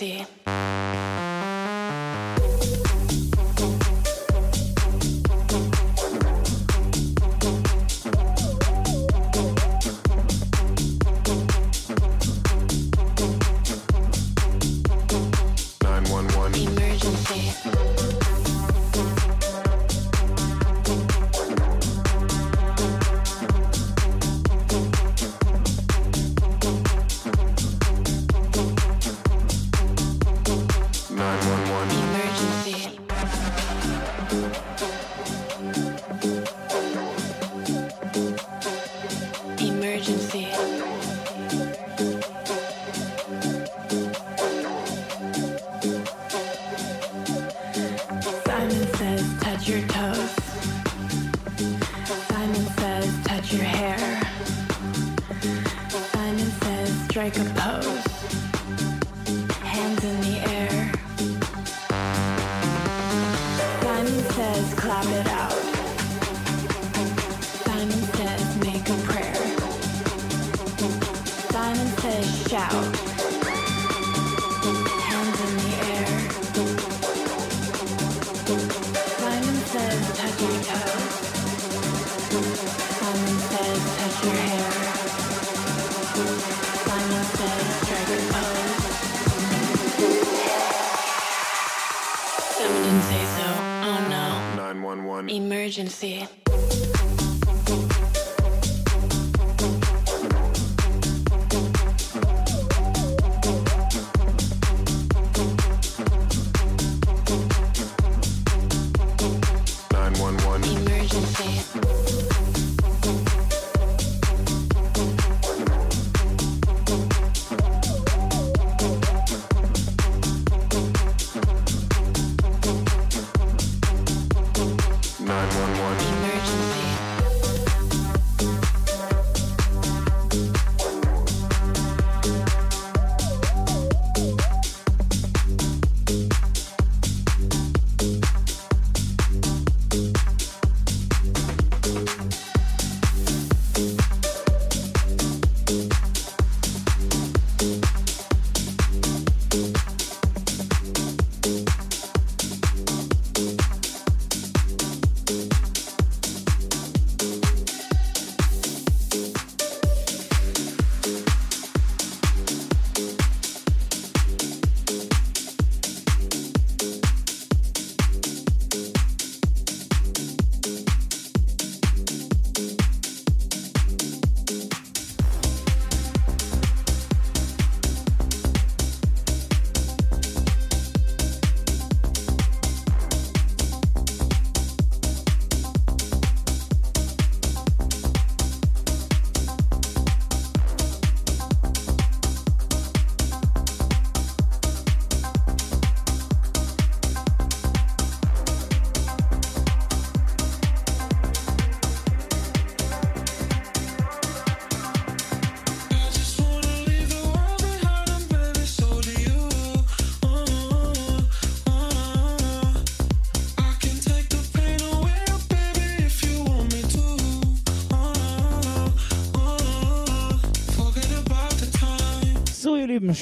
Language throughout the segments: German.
de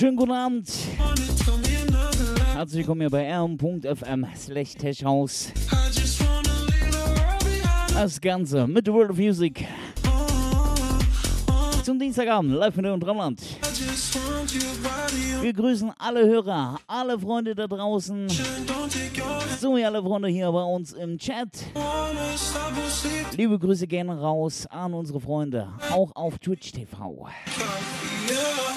Schönen guten Abend. Herzlich willkommen hier bei r.fm slash techhouse. Das Ganze mit The World of Music. Zum Dienstagabend, live in und Drumland. Wir grüßen alle Hörer, alle Freunde da draußen, sowie alle Freunde hier bei uns im Chat. Liebe Grüße gerne raus an unsere Freunde, auch auf Twitch TV. when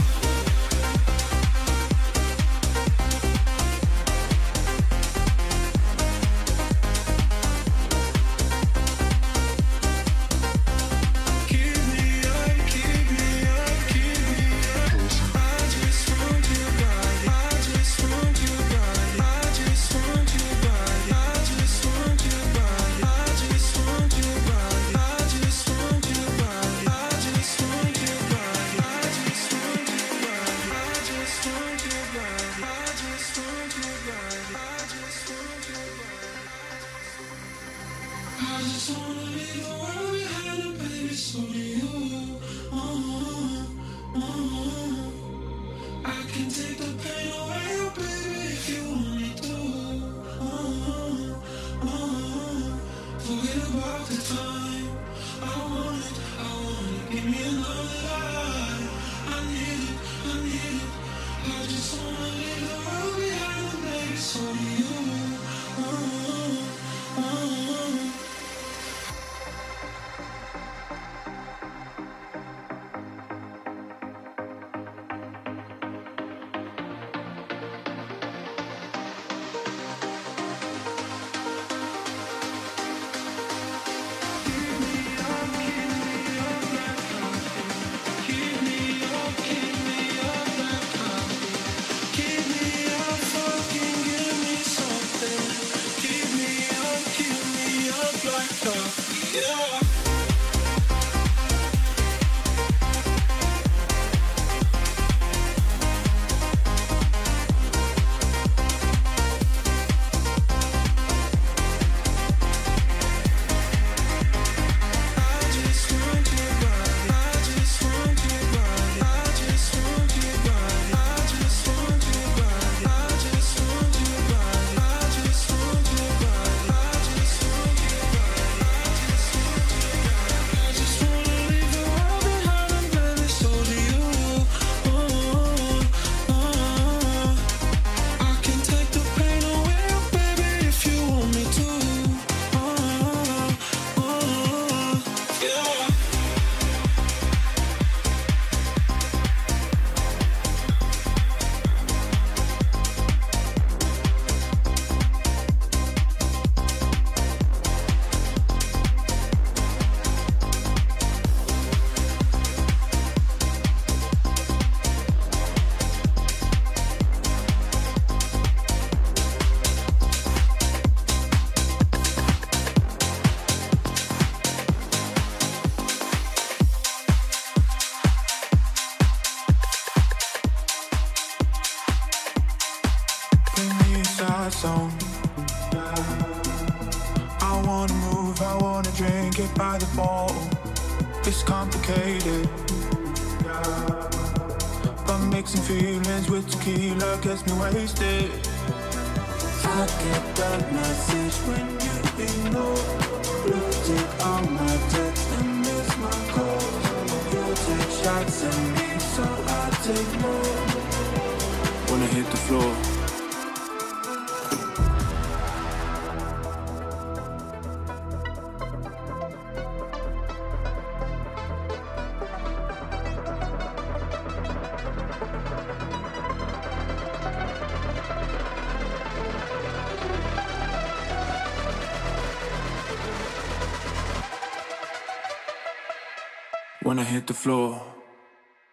the floor.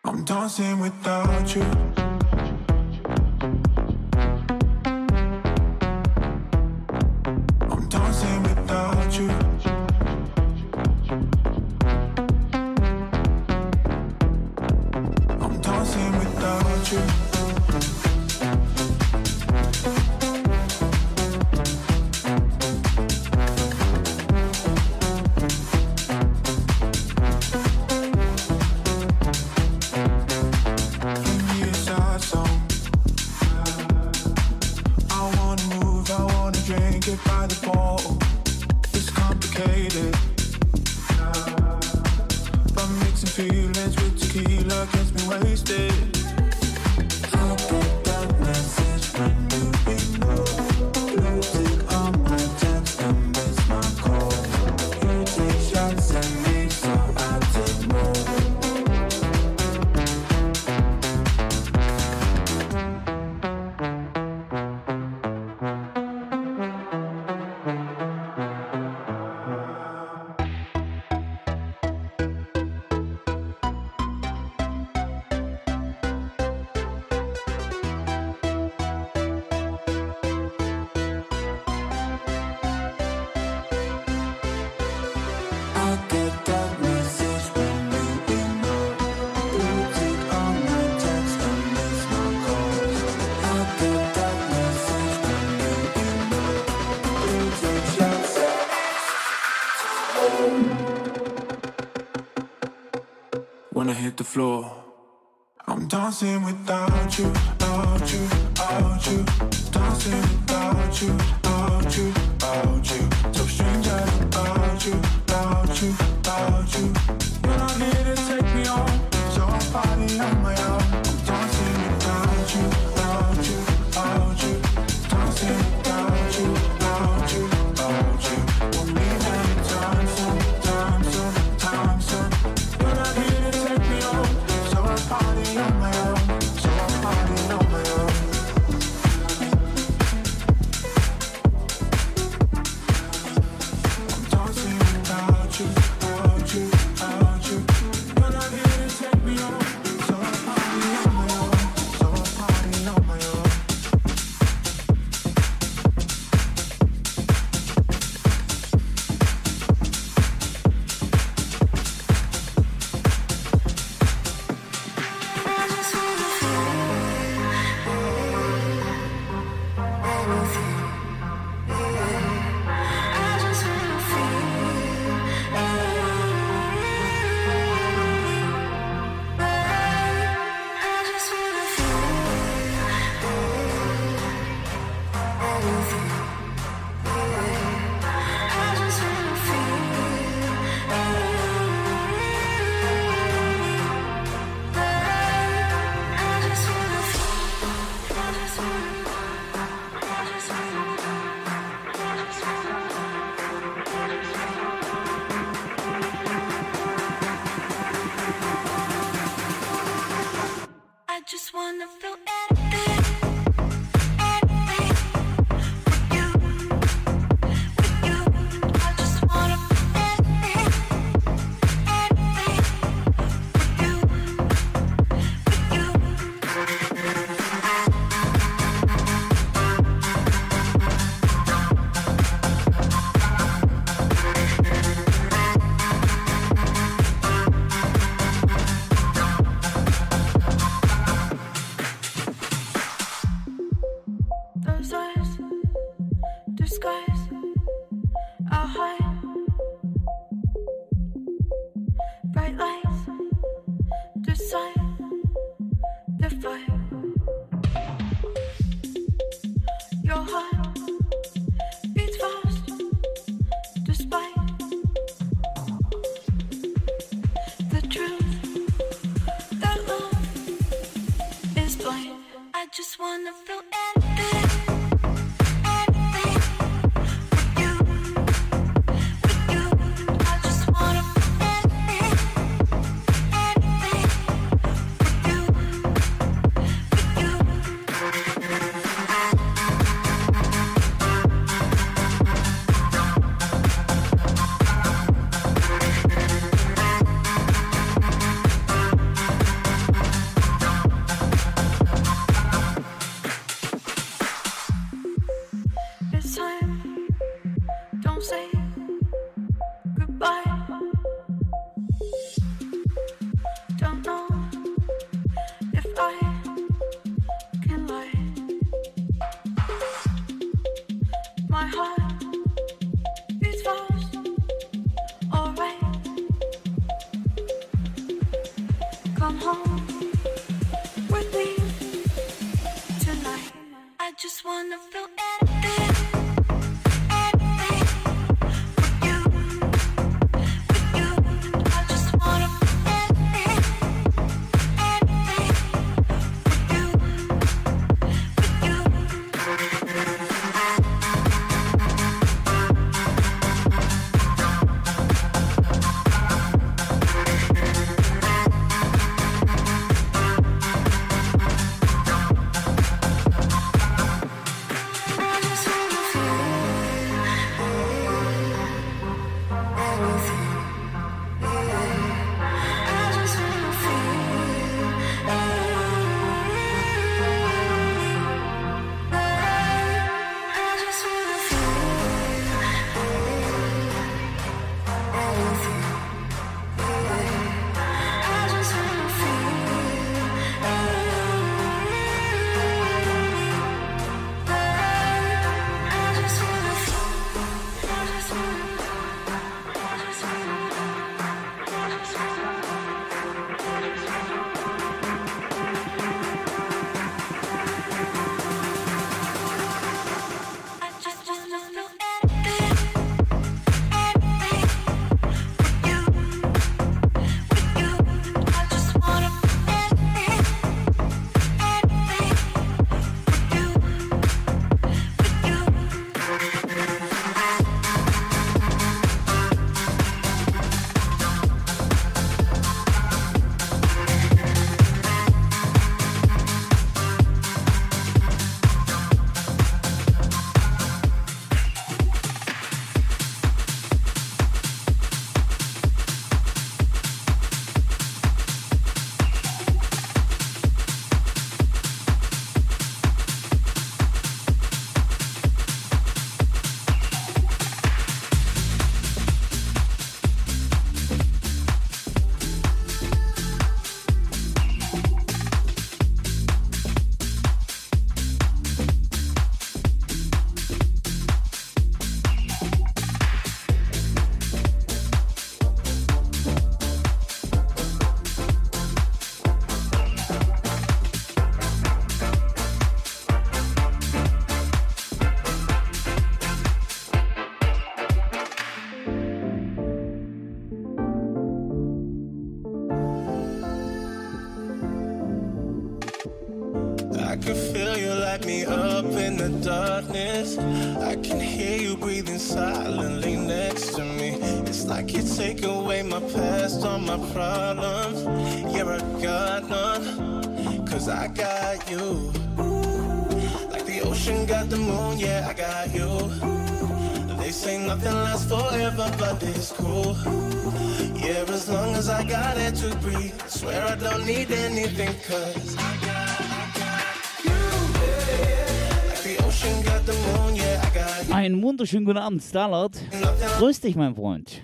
I'm dancing without you. Dancing without you, Starlord. Grüß dich, mein Freund.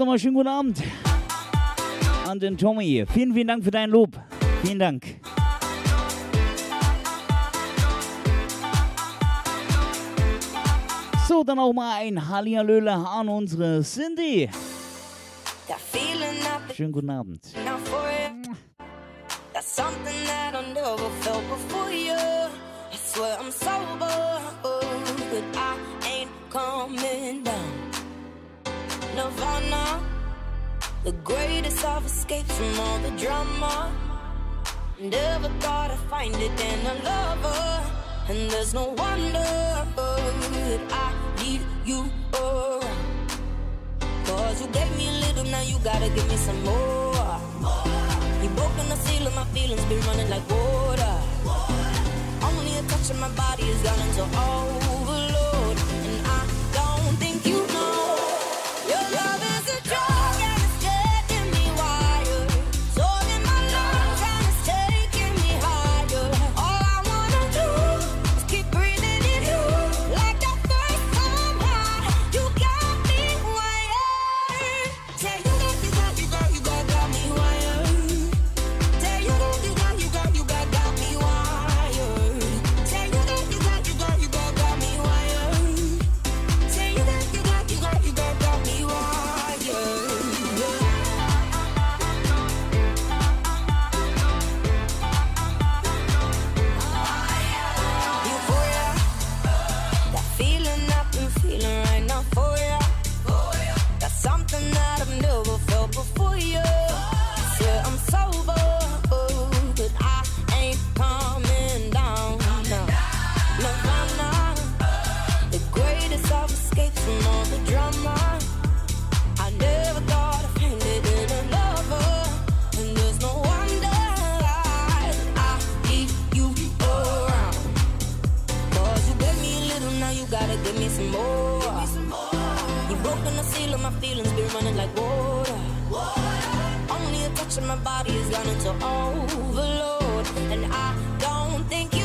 nochmal schönen guten Abend an den Tommy. Vielen, vielen Dank für dein Lob. Vielen Dank. So, dann auch mal ein Hallihallöle an unsere Cindy. Schönen guten Abend. Coming down. nirvana. The greatest of escapes from all the drama. Never thought I'd find it in a lover. And there's no wonder that I need you around. Cause you gave me a little, now you gotta give me some more. You broke the seal of my feelings, been running like water. water. Only a touch of my body is gone into over. my feelings be running like water. water. Only a touch of my body is running to to overload, and I don't think.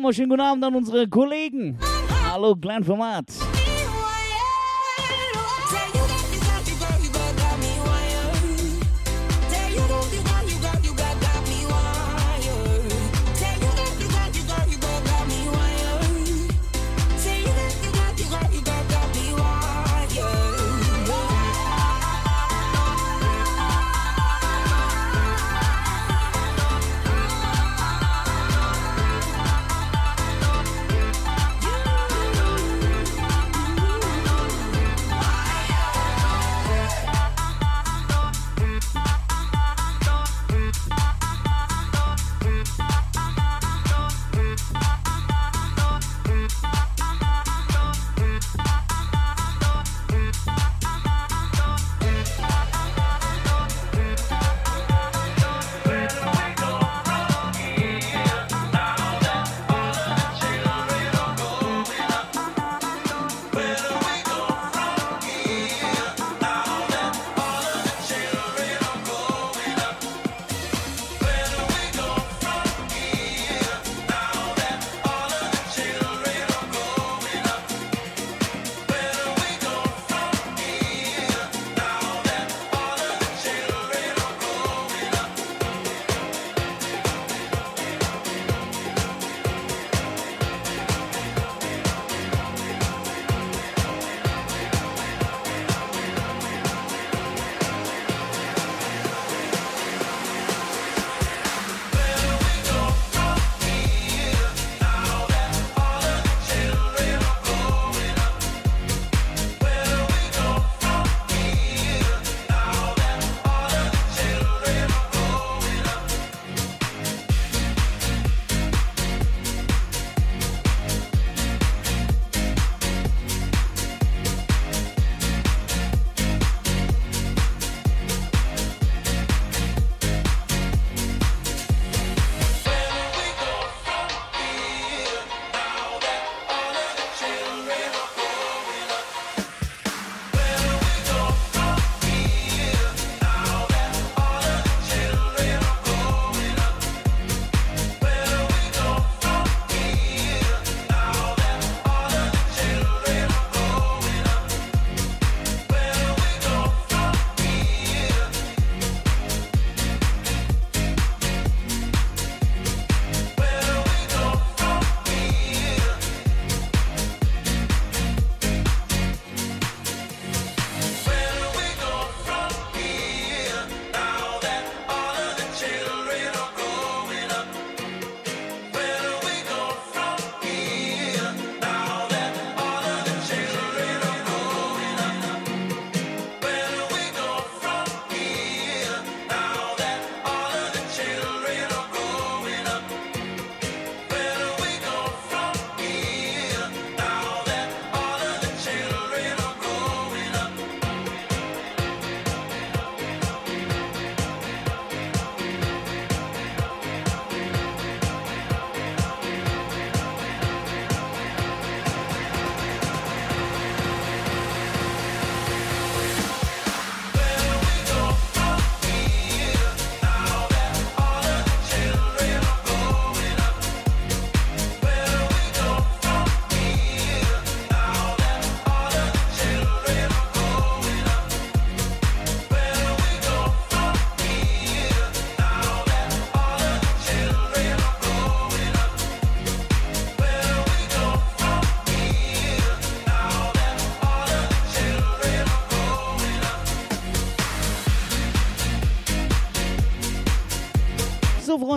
Mal schönen guten Abend an unsere Kollegen. Hallo, Glenn Format.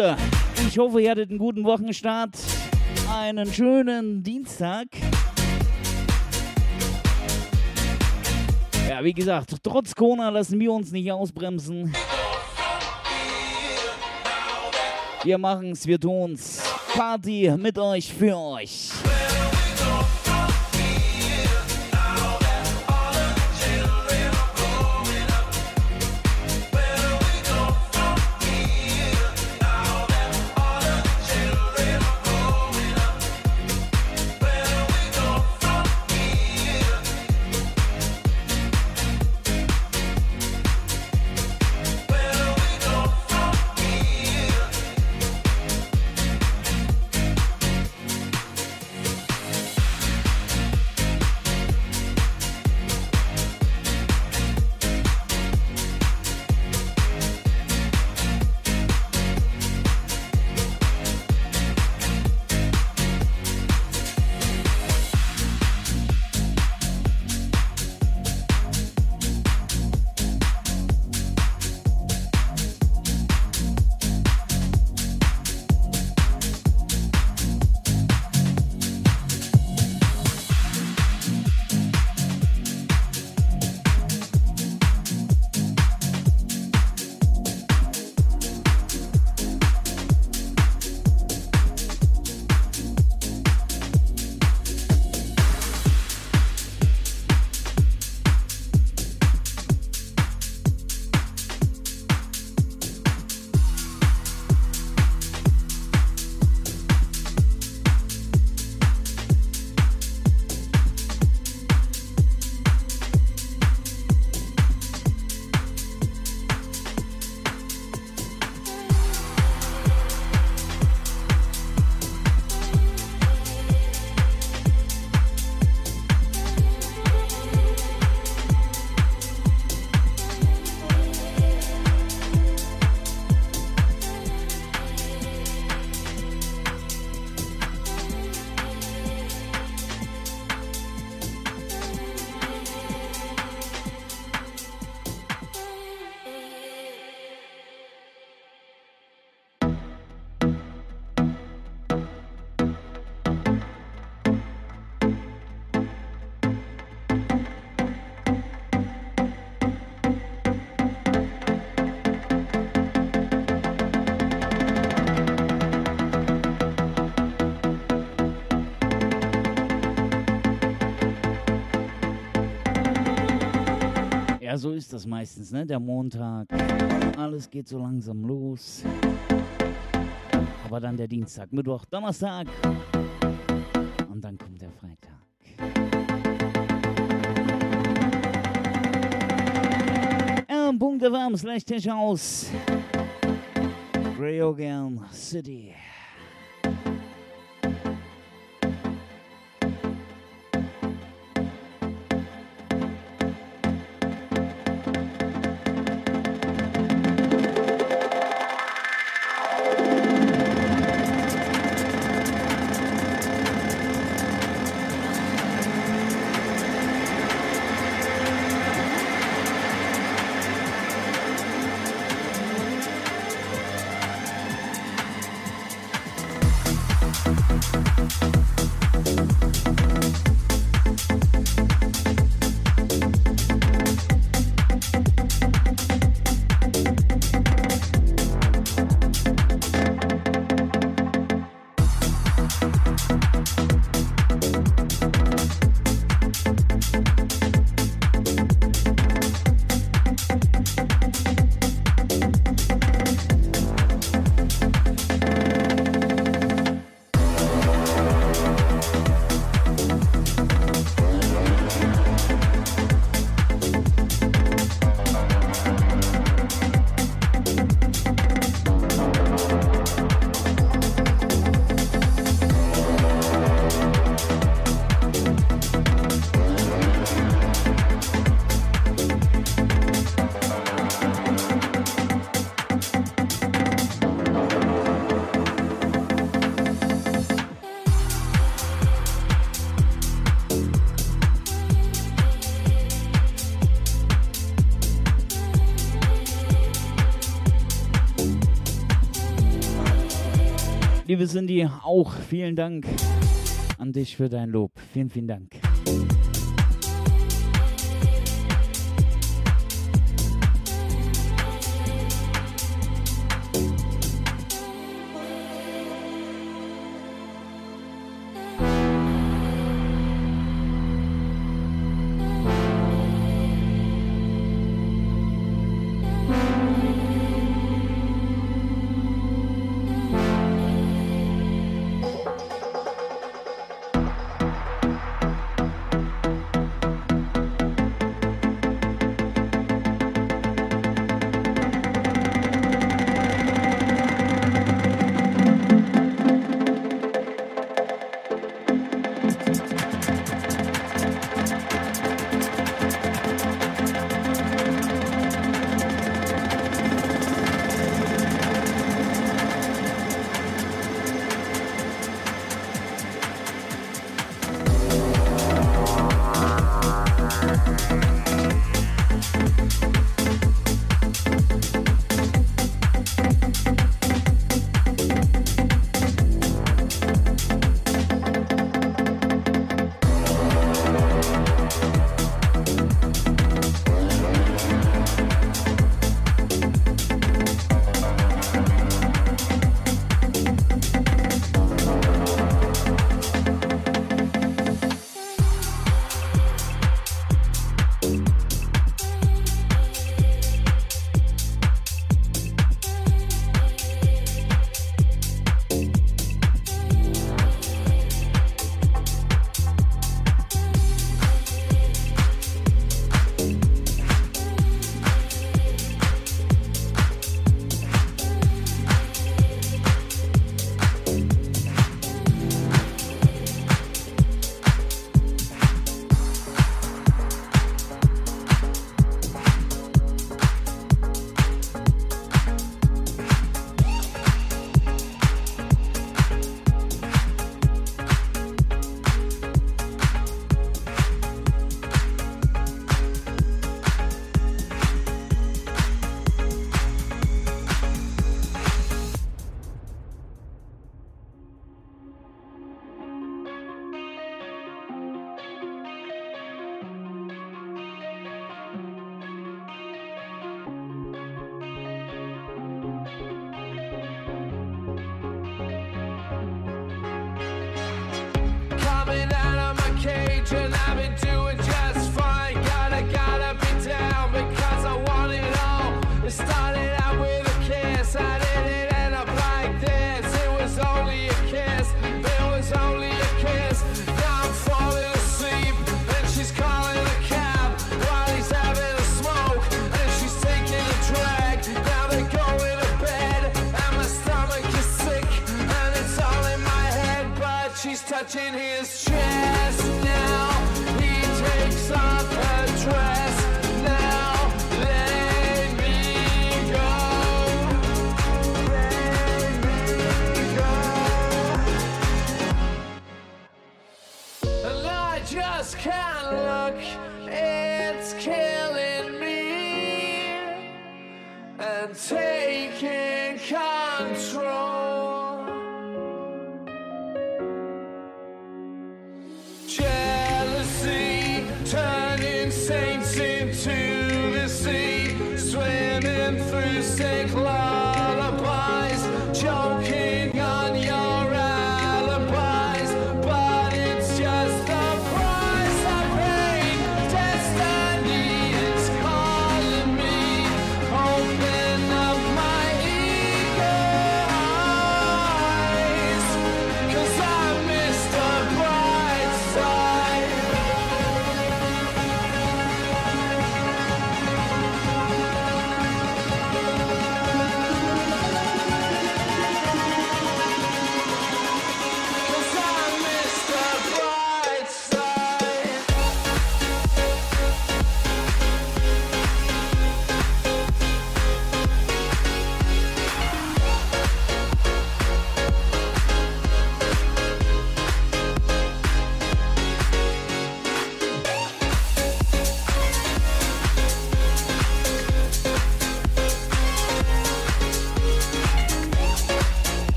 Freunde, ich hoffe, ihr hattet einen guten Wochenstart, einen schönen Dienstag. Ja, wie gesagt, trotz Corona lassen wir uns nicht ausbremsen. Wir machen's, wir tun's. Party mit euch, für euch. Ja, so ist das meistens, ne? Der Montag. Alles geht so langsam los. Aber dann der Dienstag, Mittwoch, Donnerstag. Und dann kommt der Freitag. m.fm slash Tisch aus. Greogan City. Liebe Cindy, auch vielen Dank an dich für dein Lob. Vielen, vielen Dank.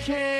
can't.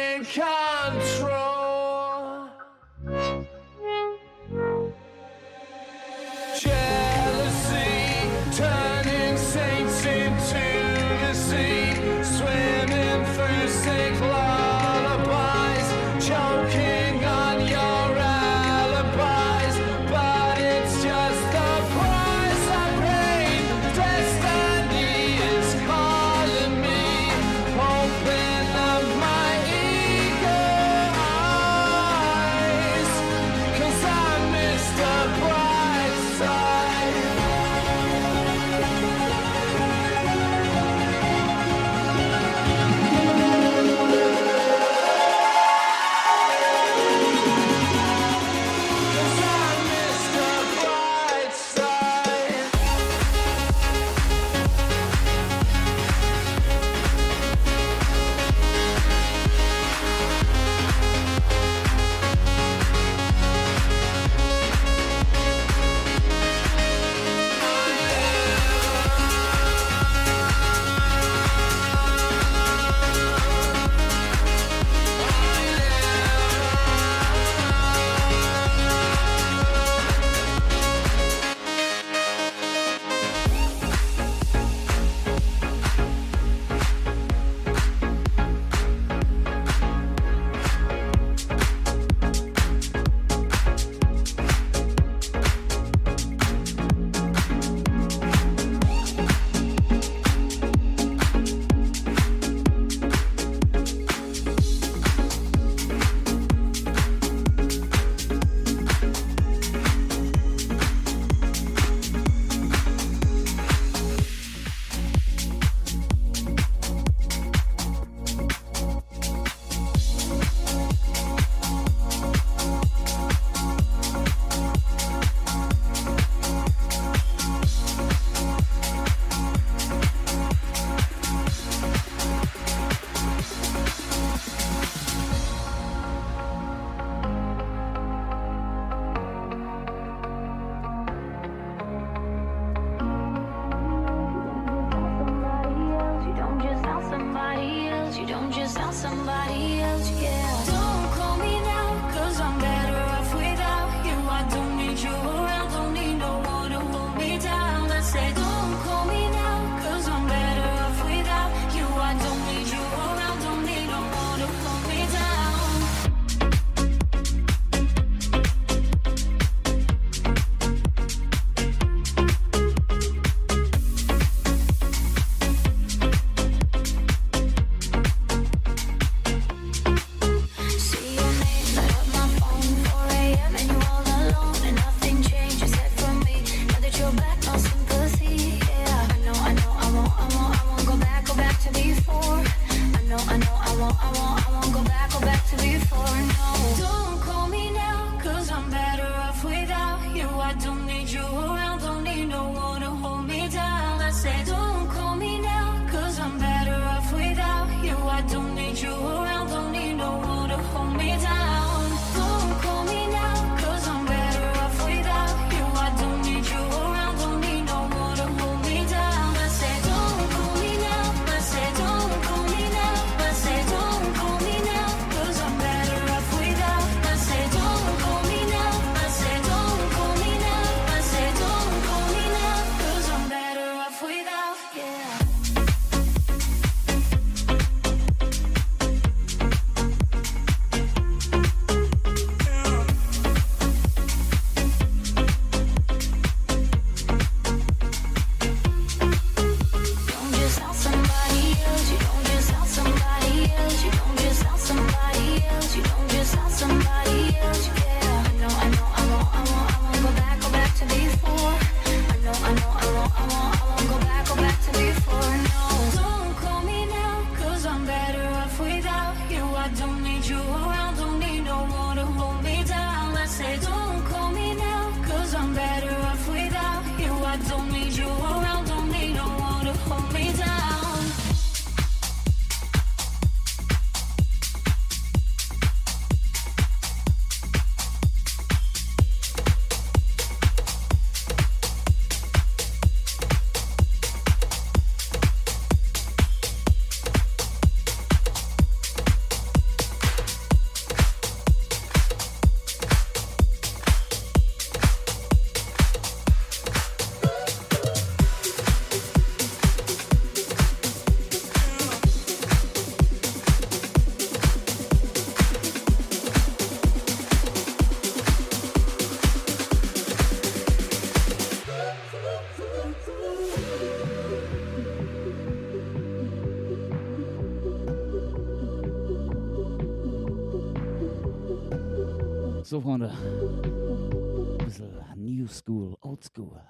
Bisschen New School, Old School.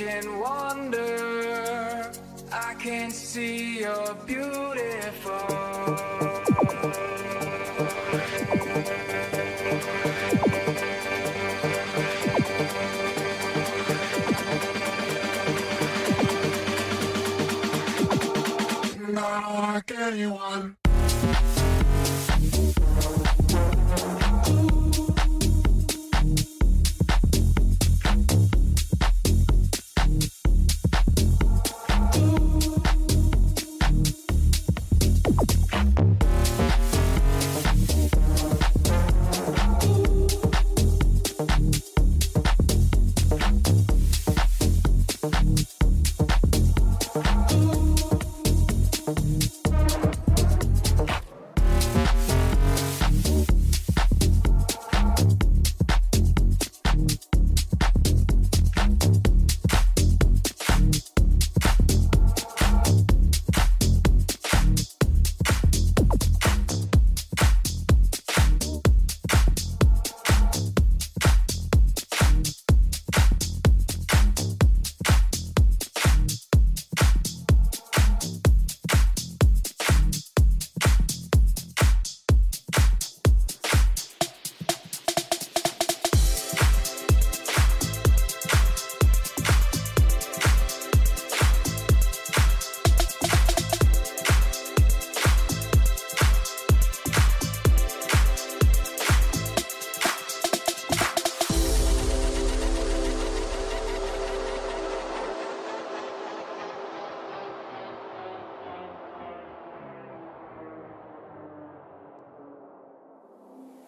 ancient wonder. I can see you're beautiful. anyone.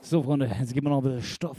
So, Freunde, jetzt geben wir noch ein bisschen Stoff.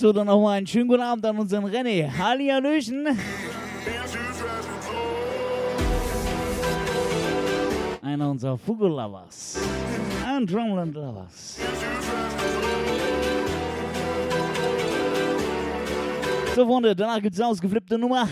So, dann nochmal einen schönen guten Abend an unseren René. Hallihallöchen. Einer unserer Fugu-Lovers. Ein Drumland-Lovers. So, Freunde, danach gibt's eine ausgeflippte Nummer.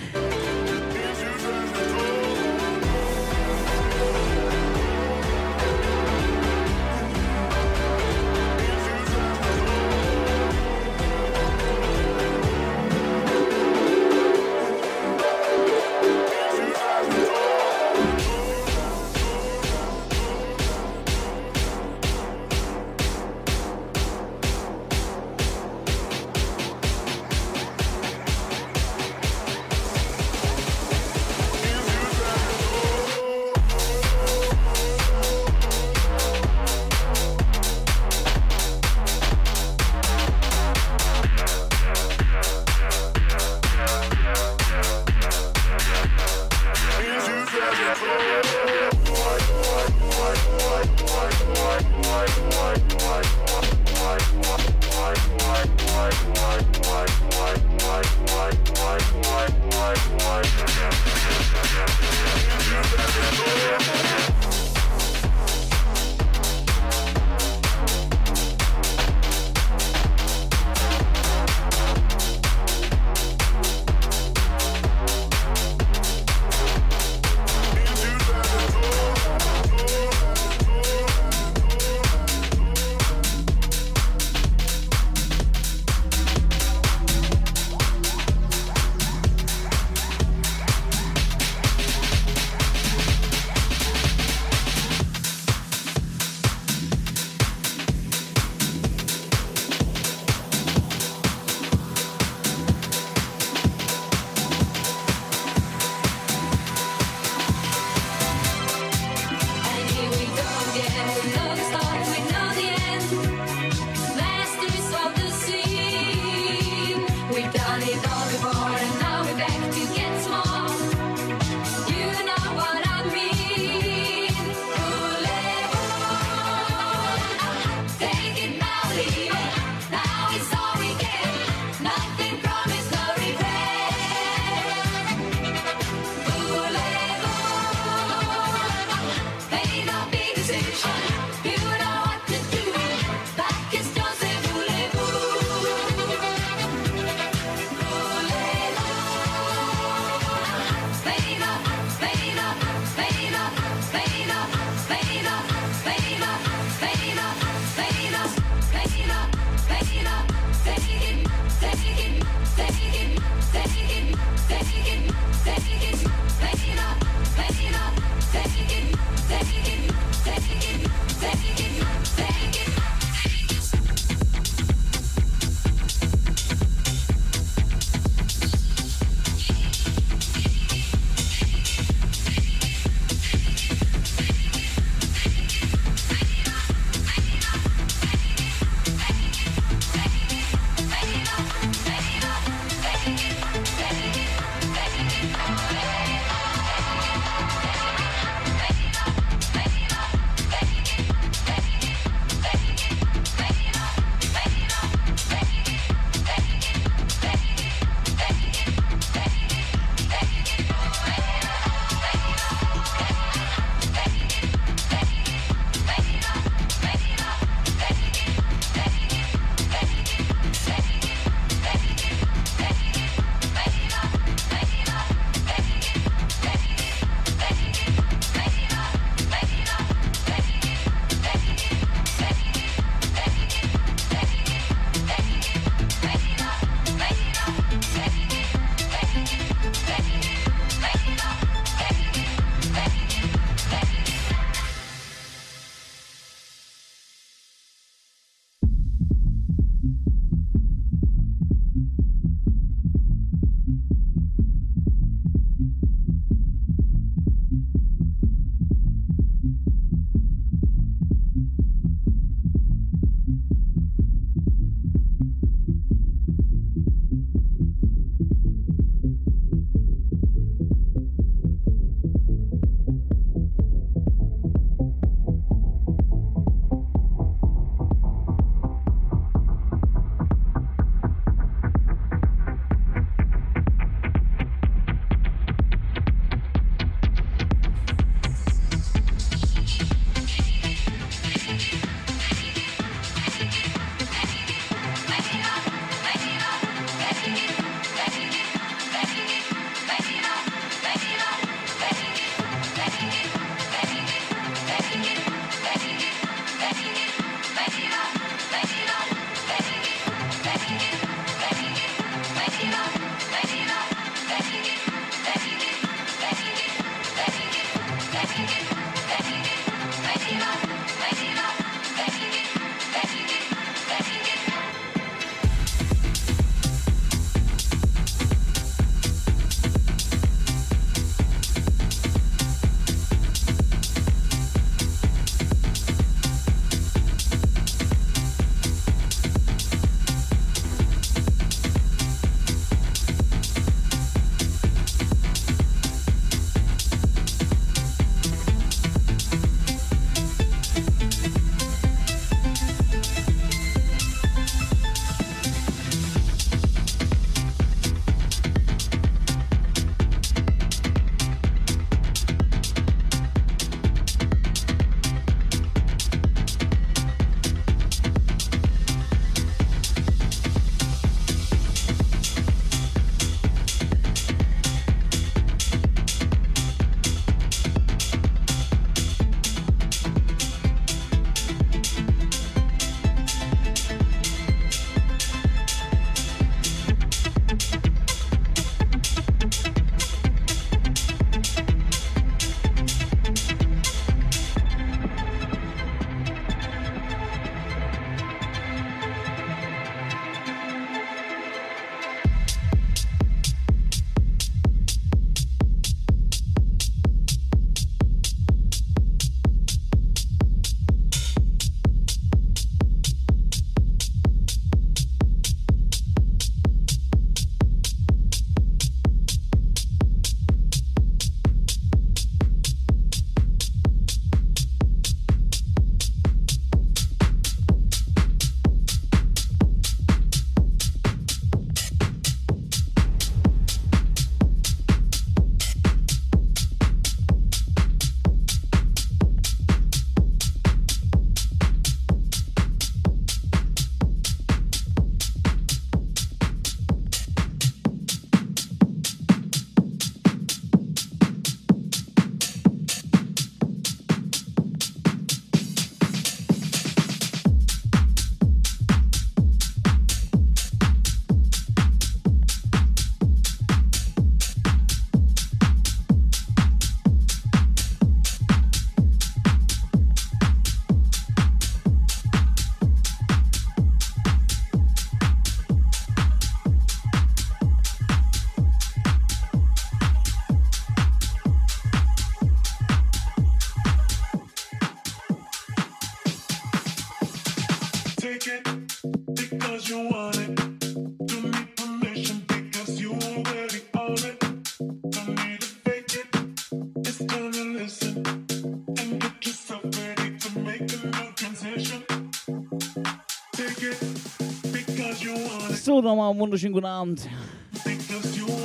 einen wunderschönen guten Abend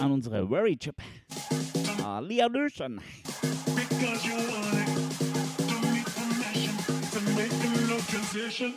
an unsere Worry Chip. Uh, Lea Because you wanted to meet the nation, to make no concession.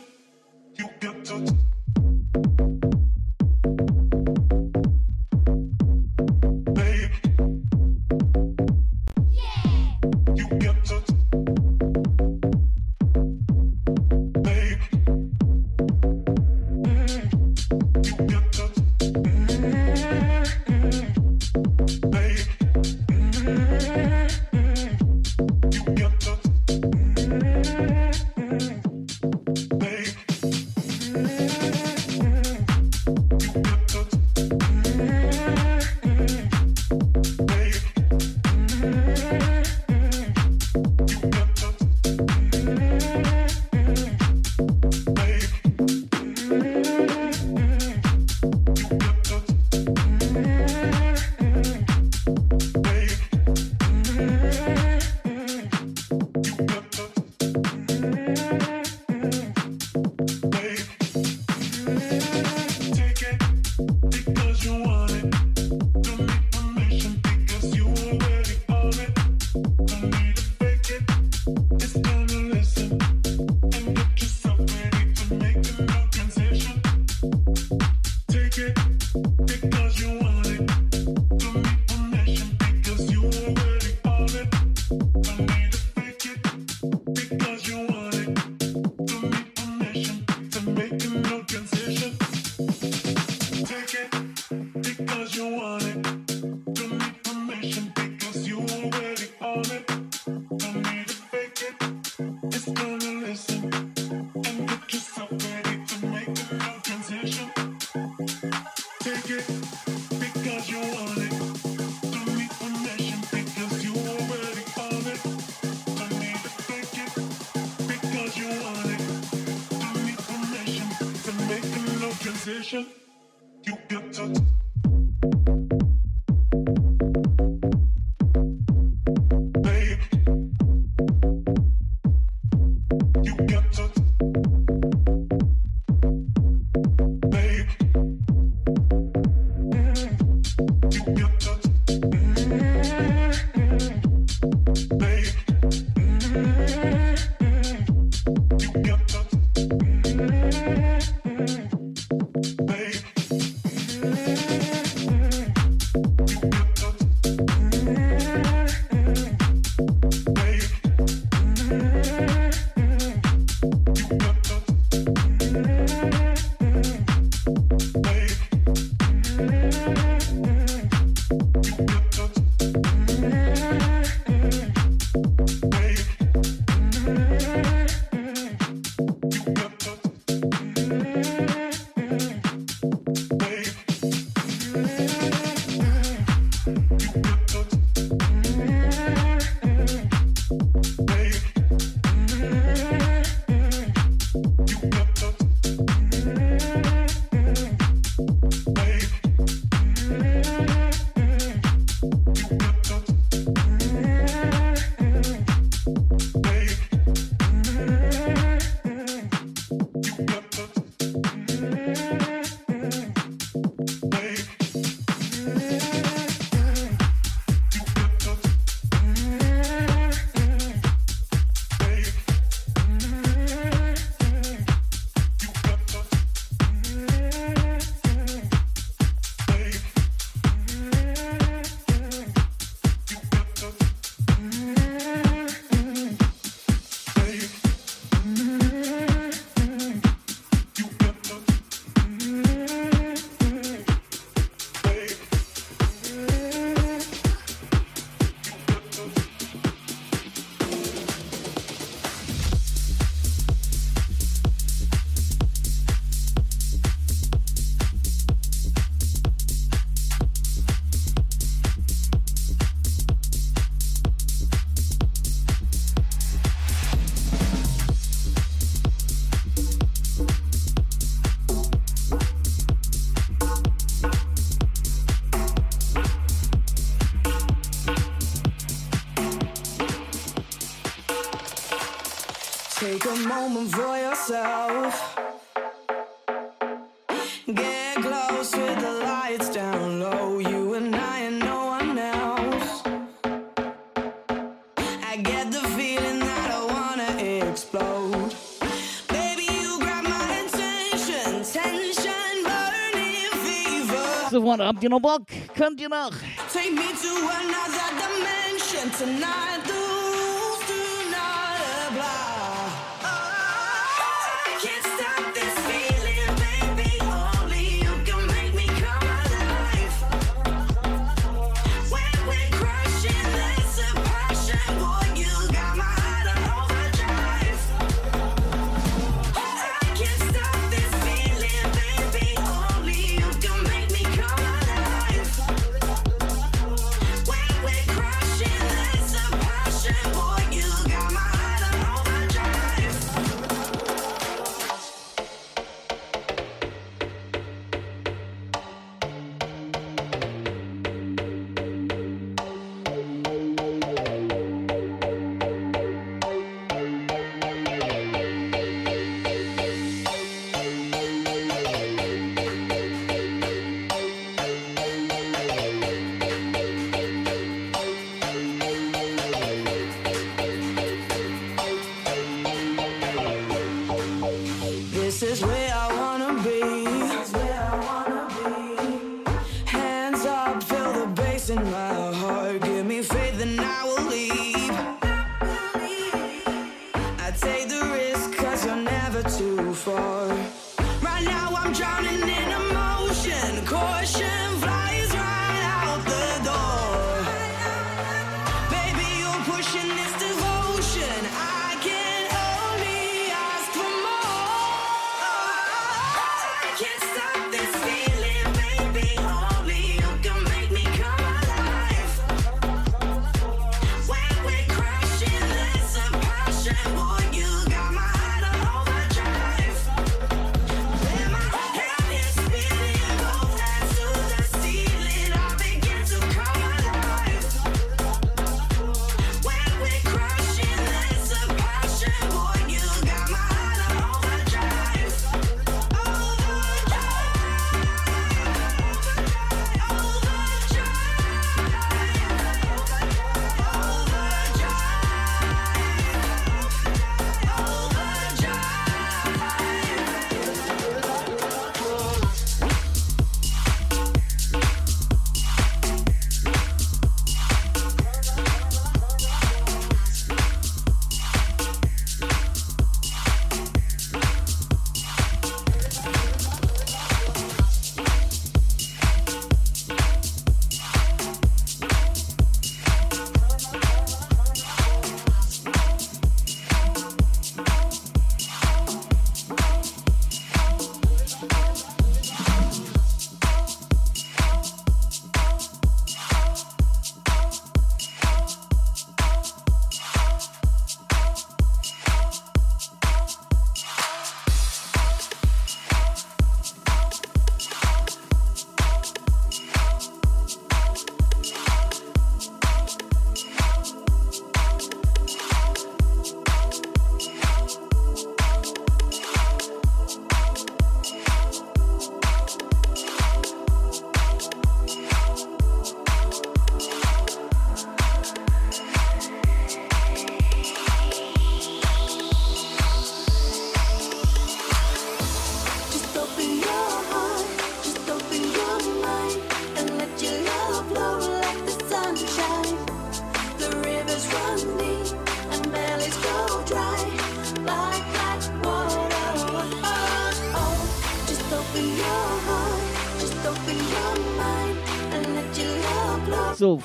geworden. Habt ihr noch Bock? Könnt ihr noch? Take me to another dimension tonight.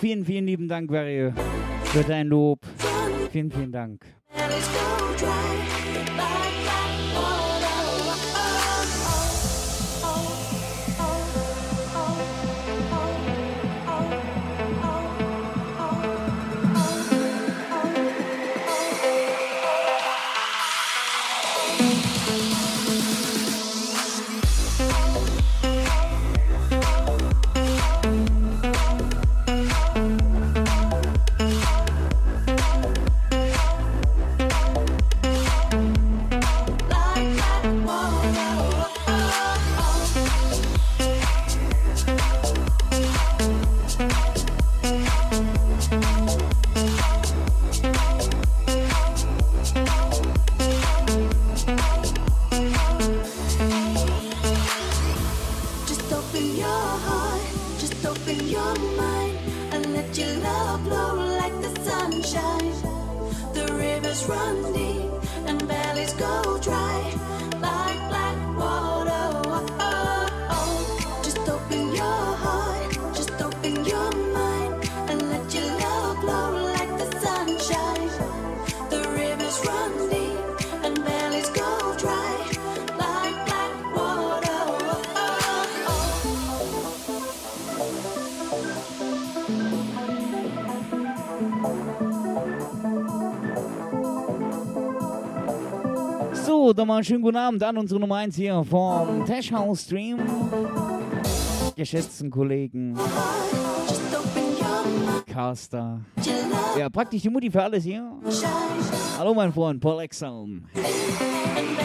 Vielen, vielen lieben Dank, Barry, für dein Lob. Vielen, vielen Dank. Mal einen schönen guten Abend an unsere Nummer 1 hier vom Tash House Stream. Geschätzten Kollegen. Caster. Ja, praktisch die Mutti für alles hier. Hallo mein Freund, Paul Exelm. And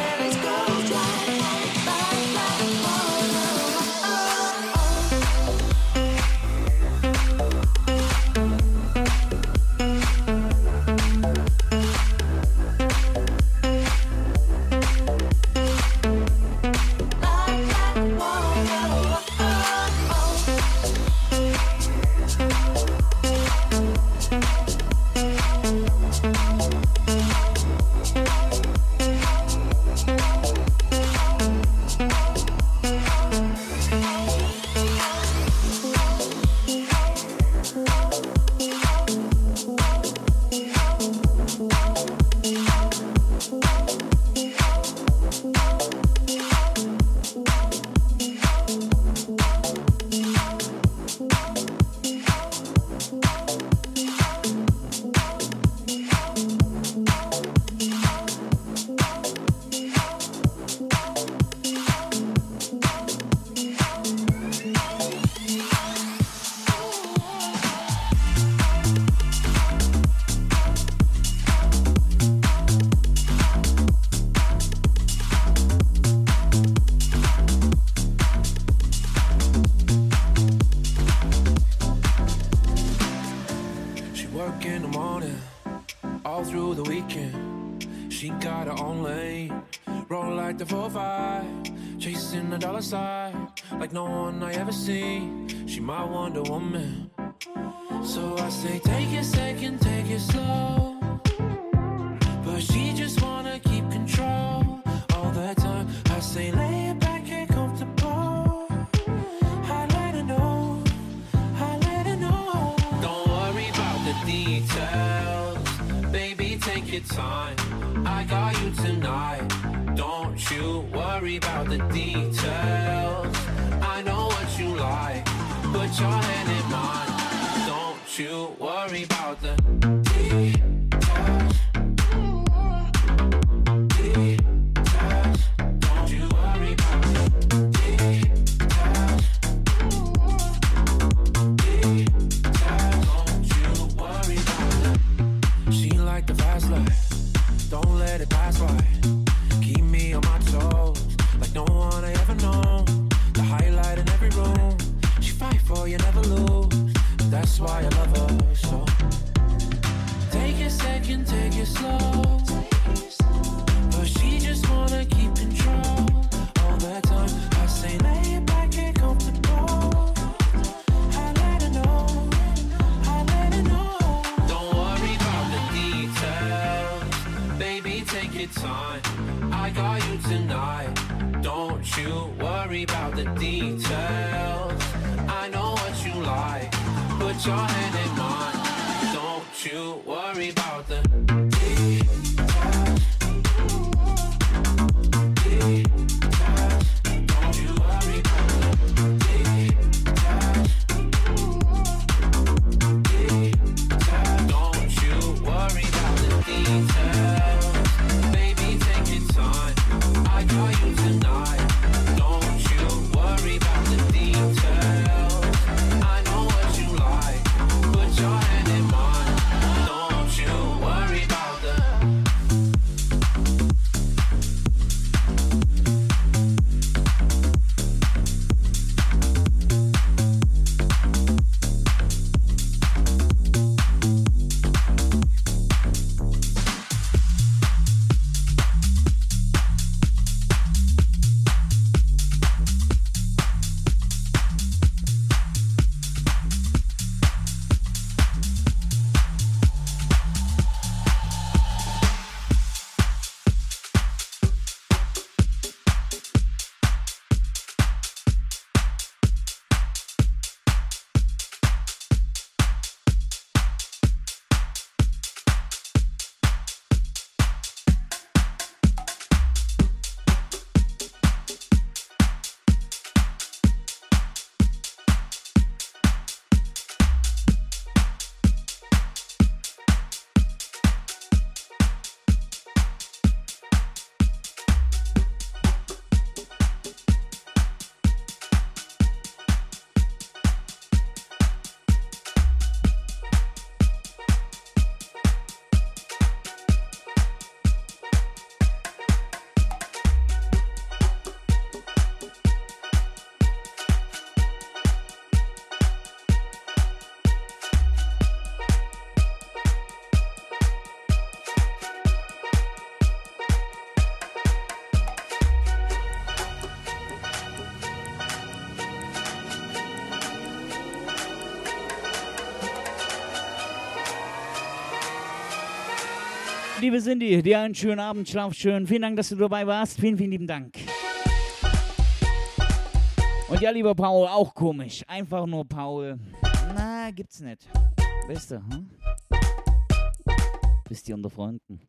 that's why I love her so. Take a second, take it slow. put your hand in. Liebe Cindy, dir einen schönen Abend, schlaf schön. Vielen Dank, dass du dabei warst. Vielen, vielen lieben Dank. Und ja, lieber Paul, auch komisch. Einfach nur Paul. Na, gibt's nicht. Du, hm? Bist ihr unter Freunden?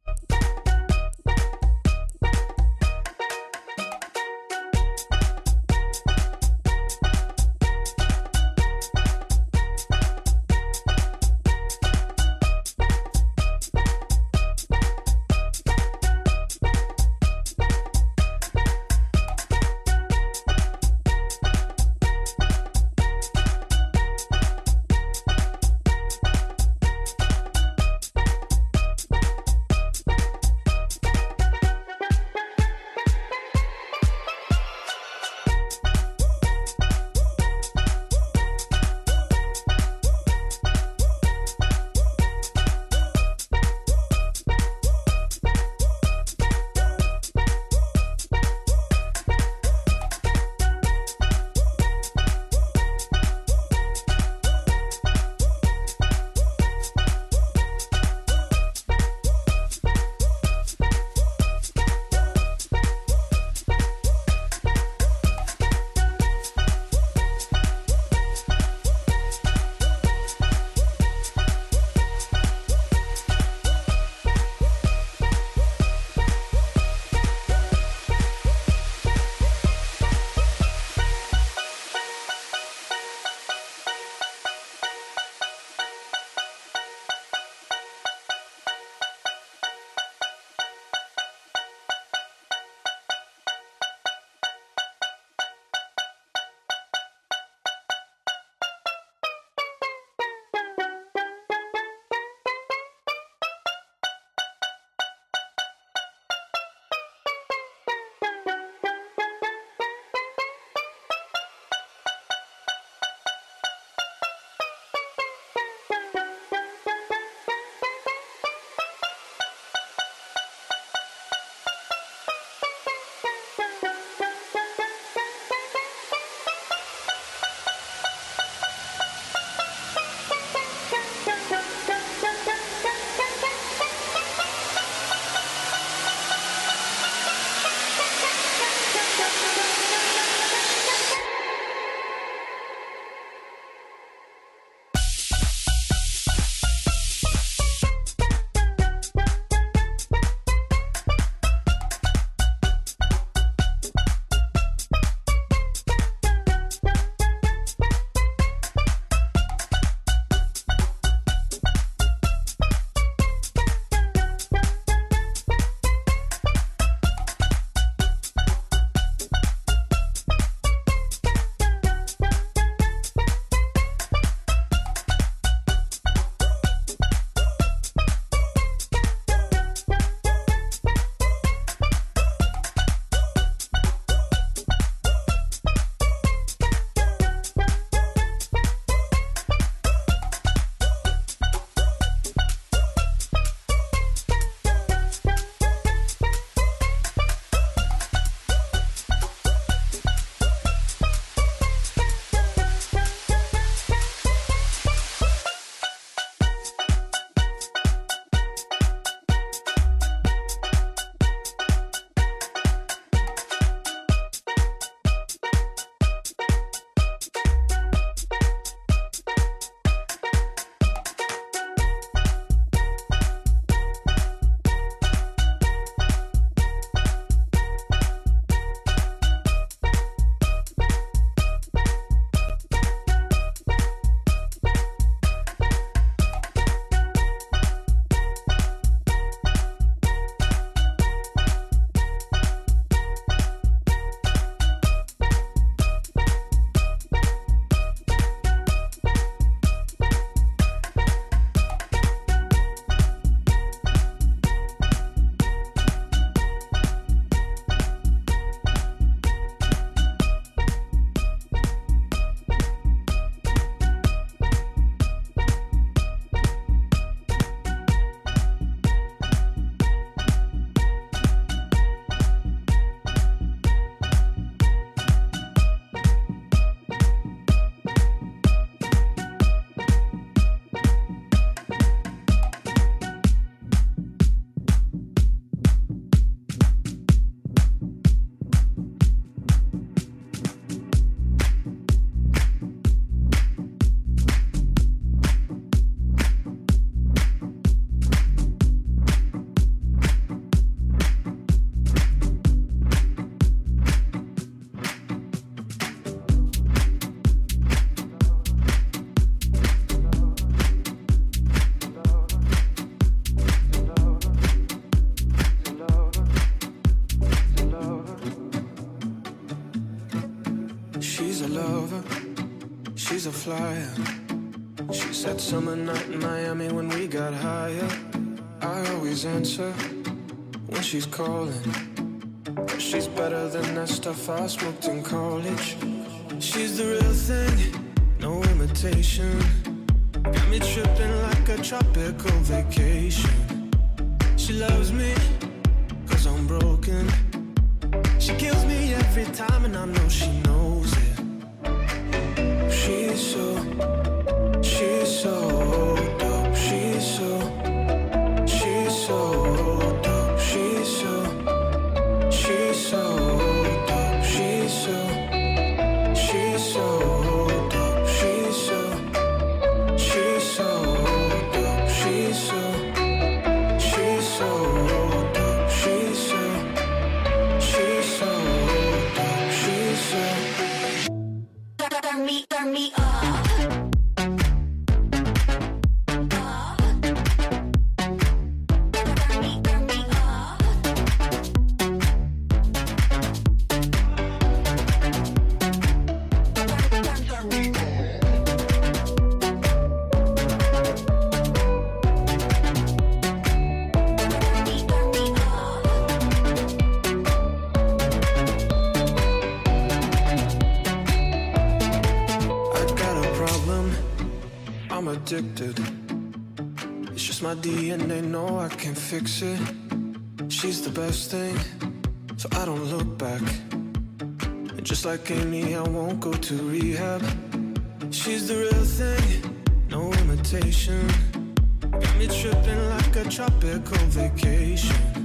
She said summer night in Miami when we got higher. I always answer when she's calling. She's better than that stuff I smoked in college. She's the real thing, no imitation. Got me tripping like a tropical vacation. She loves me, cause I'm broken. She kills me every time, and I know she knows so, she's so Thing, so I don't look back. And just like Amy, I won't go to rehab. She's the real thing, no imitation. Got me tripping like a tropical vacation.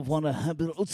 So von der Habit Old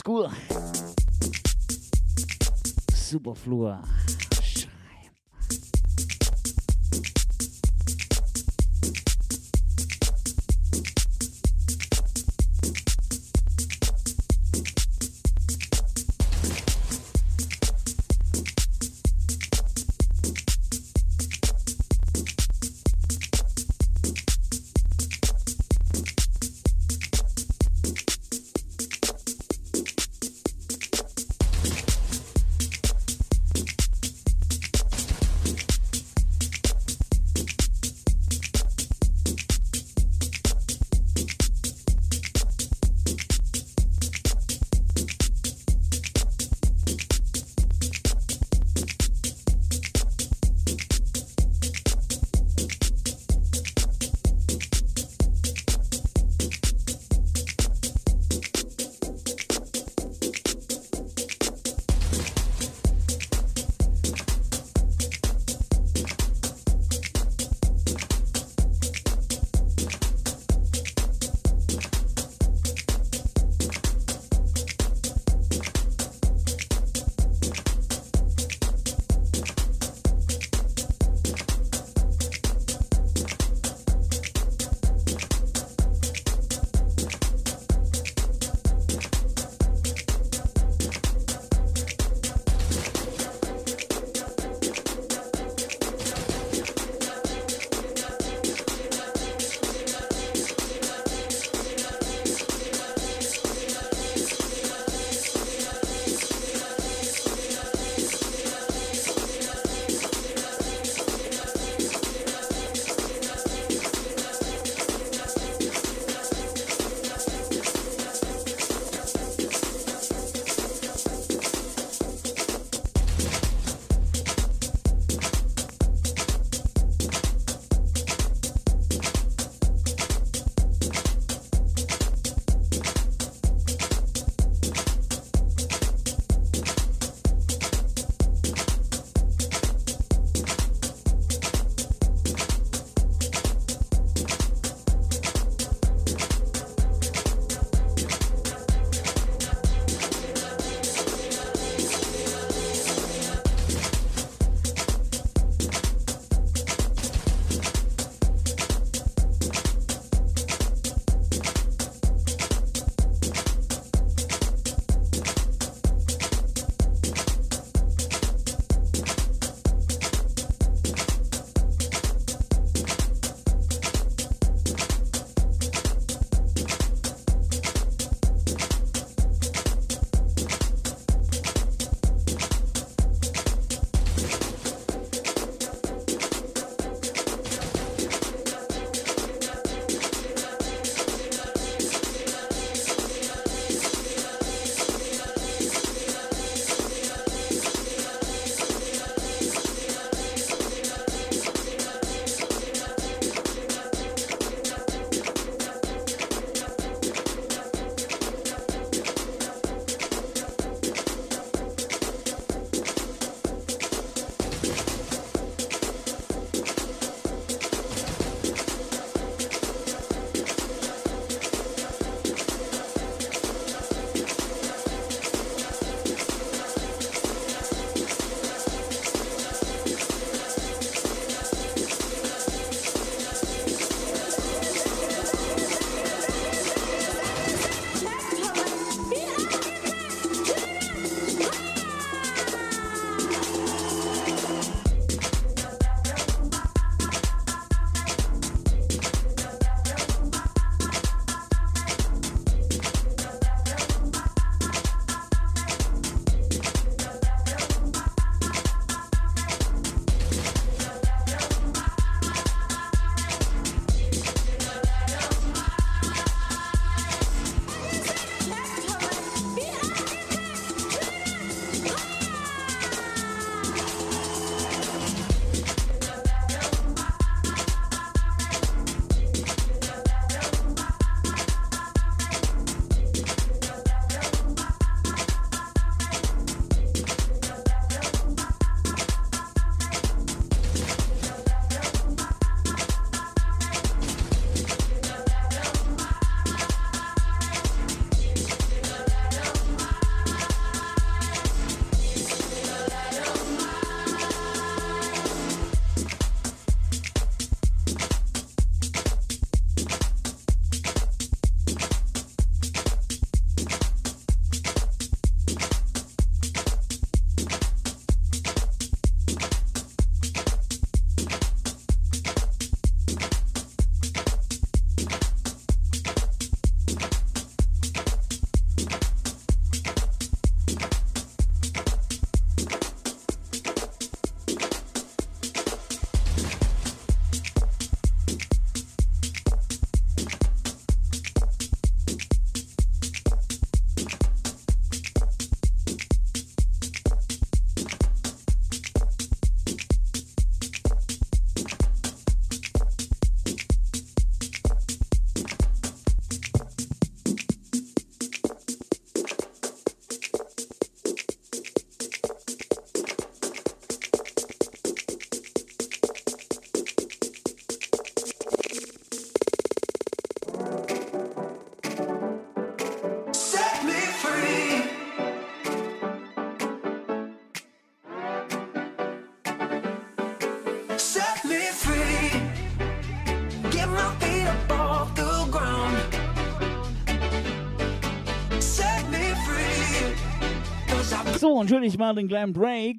entschuldige ich mal den kleinen Break.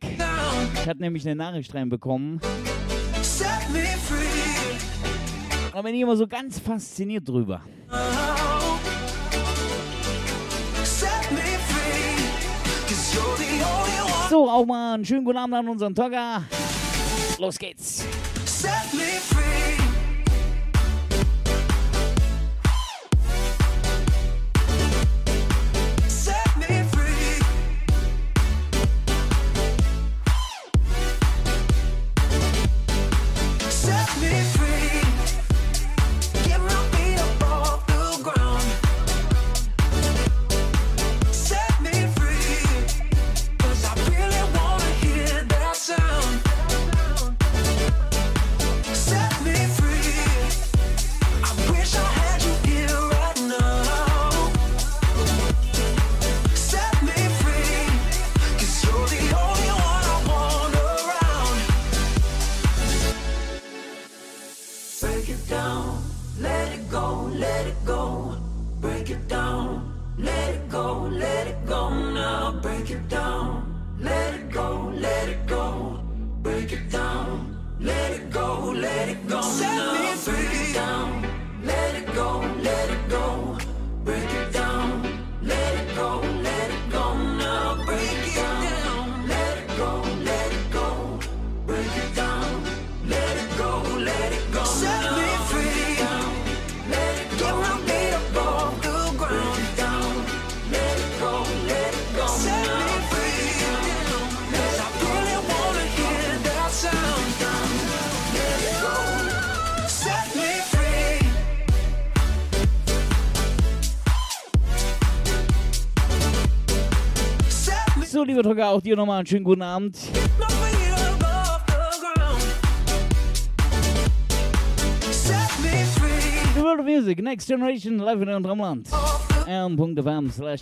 Ich hatte nämlich eine Nachricht reinbekommen. Da bin ich immer so ganz fasziniert drüber. So, auch mal einen schönen guten Abend an unseren Togger. Los geht's. lieber Drucker, auch dir nochmal einen schönen guten Abend. The World of Music, Next Generation, live in unserem Land. M.fm slash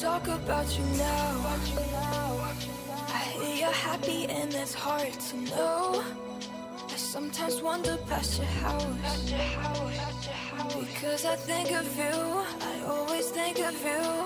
talk about you now. I hear you're happy and it's hard to know. I sometimes wander past your house. Because I think of you, I always think of you.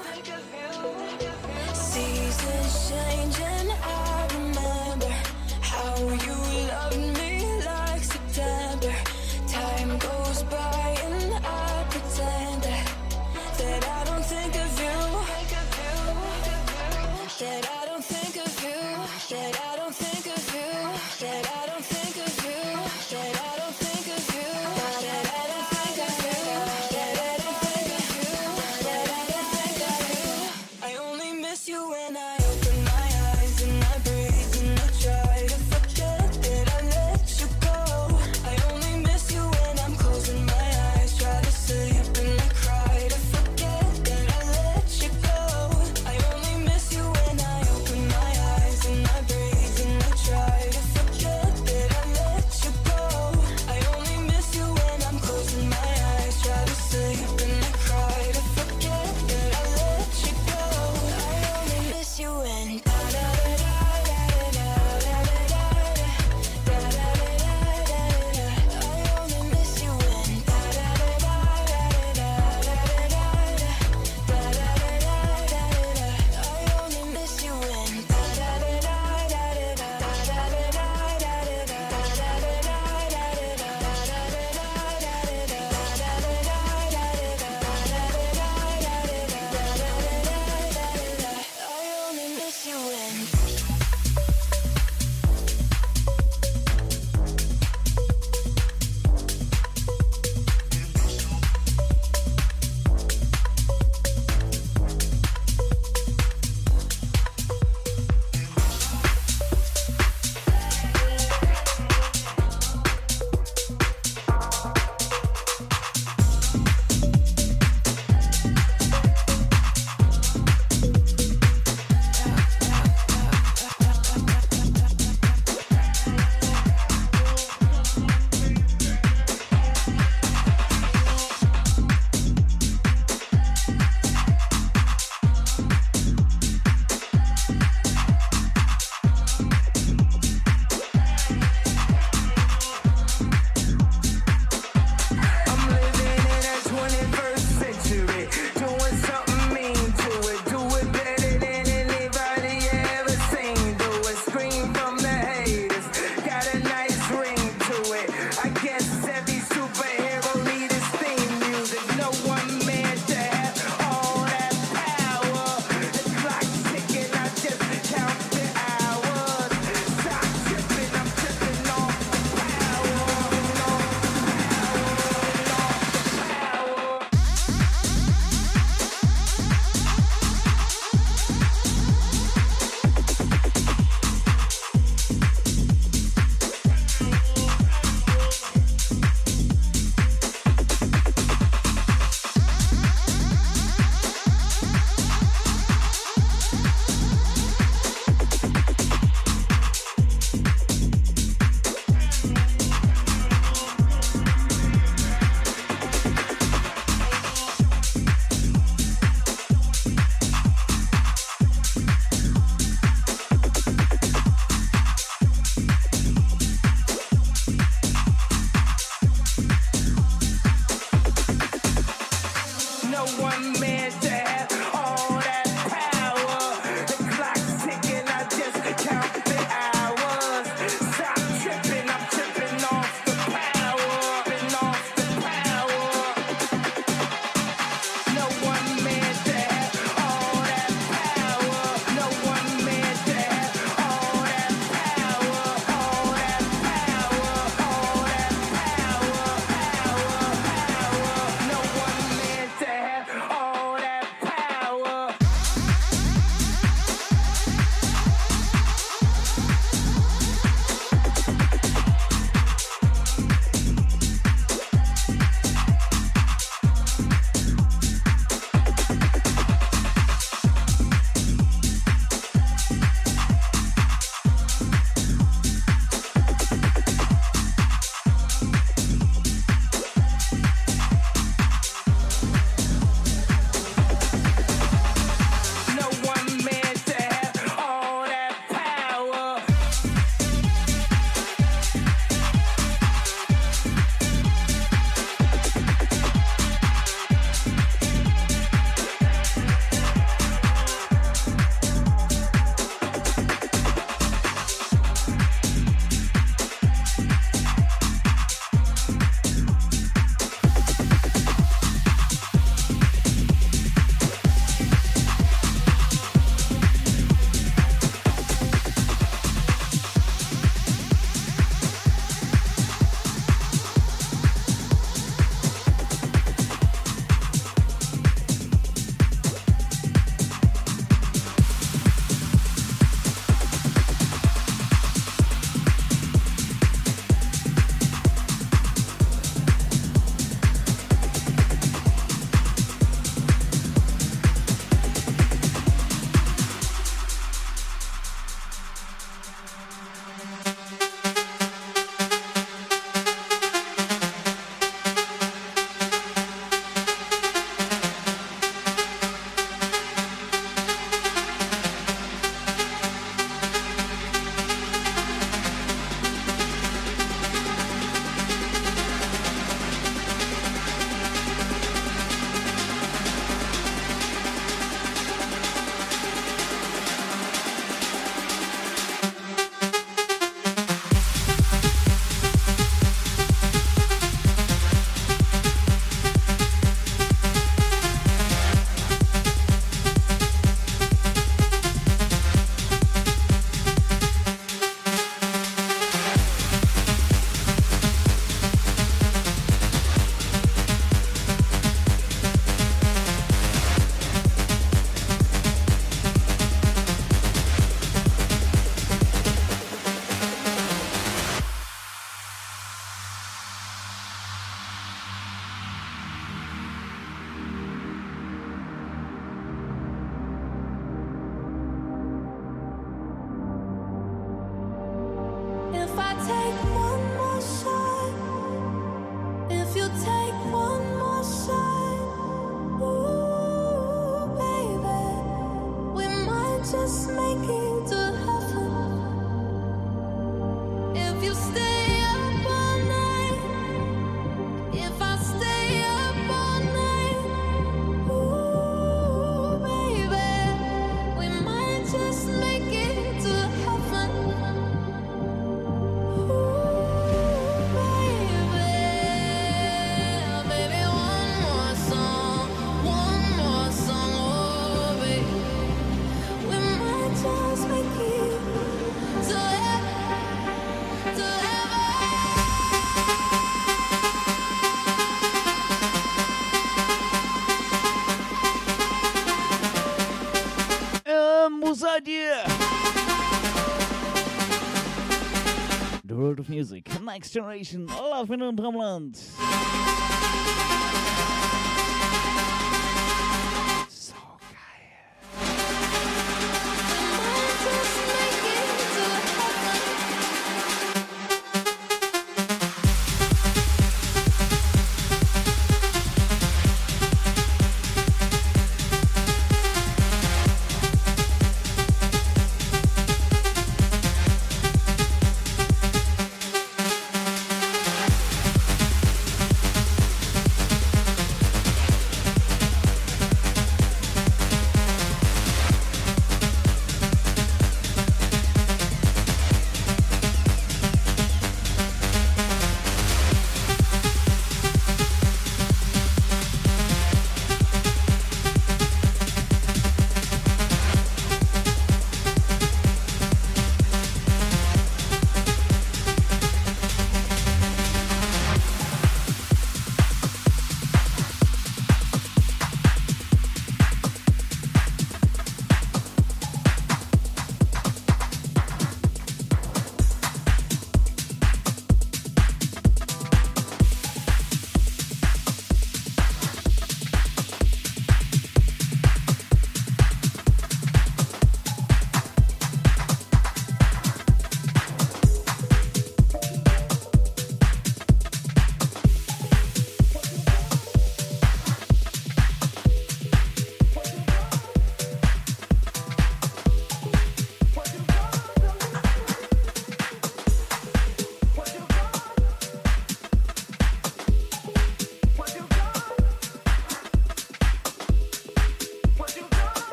Music, Next Generation, Love in Drumland.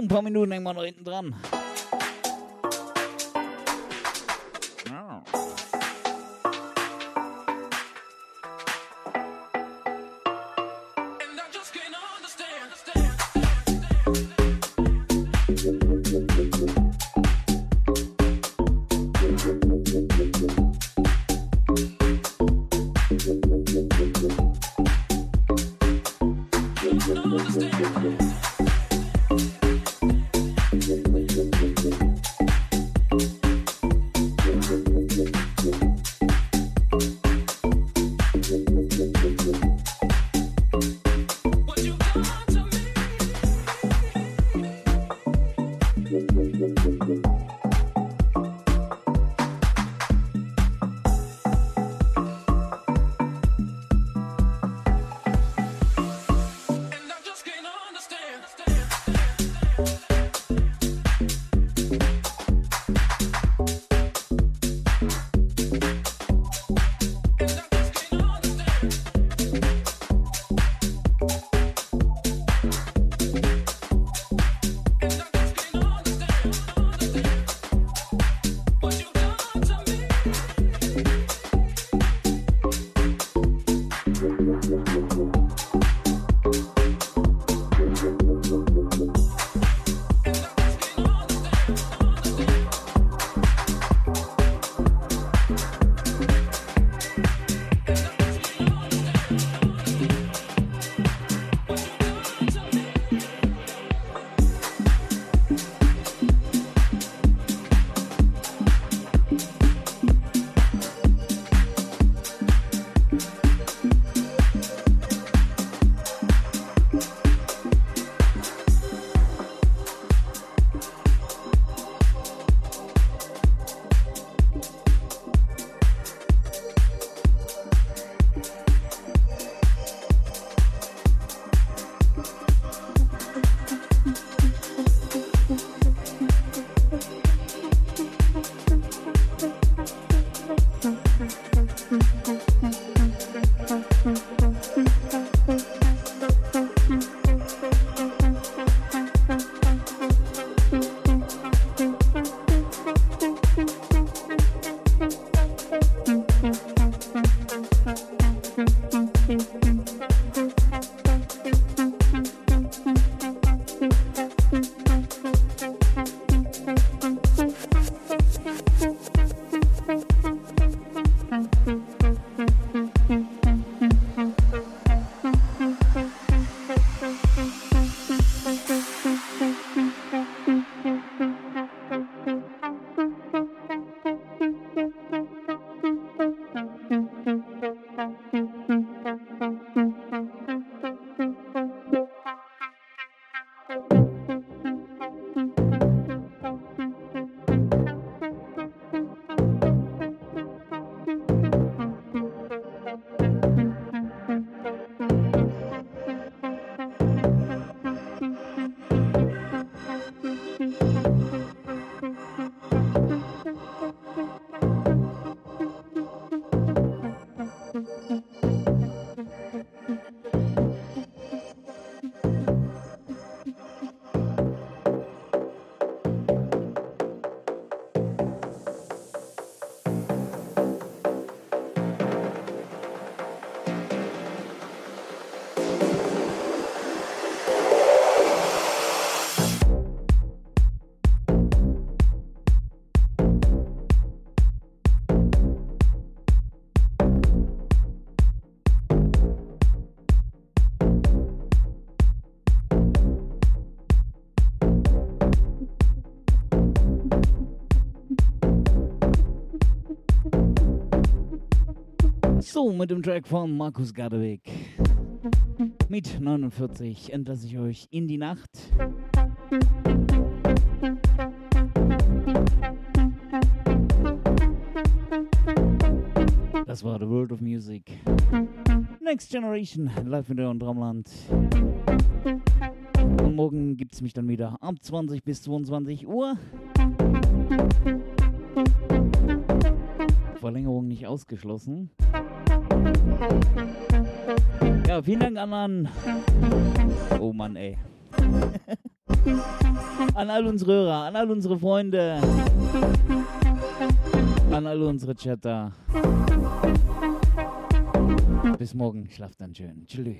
ein paar Minuten irgendwann noch hinten dran. understand. So, mit dem Track von Markus Gardeweg. Mit 49 entlasse ich euch in die Nacht. Das war The World of Music. Next Generation, live mit und Traumland. Und morgen gibt es mich dann wieder ab 20 bis 22 Uhr. Verlängerung nicht ausgeschlossen. Ja, vielen Dank an, an Oh Mann, ey. an all unsere Hörer, an all unsere Freunde, an all unsere Chatter. Bis morgen, schlaft dann schön. Tschüss.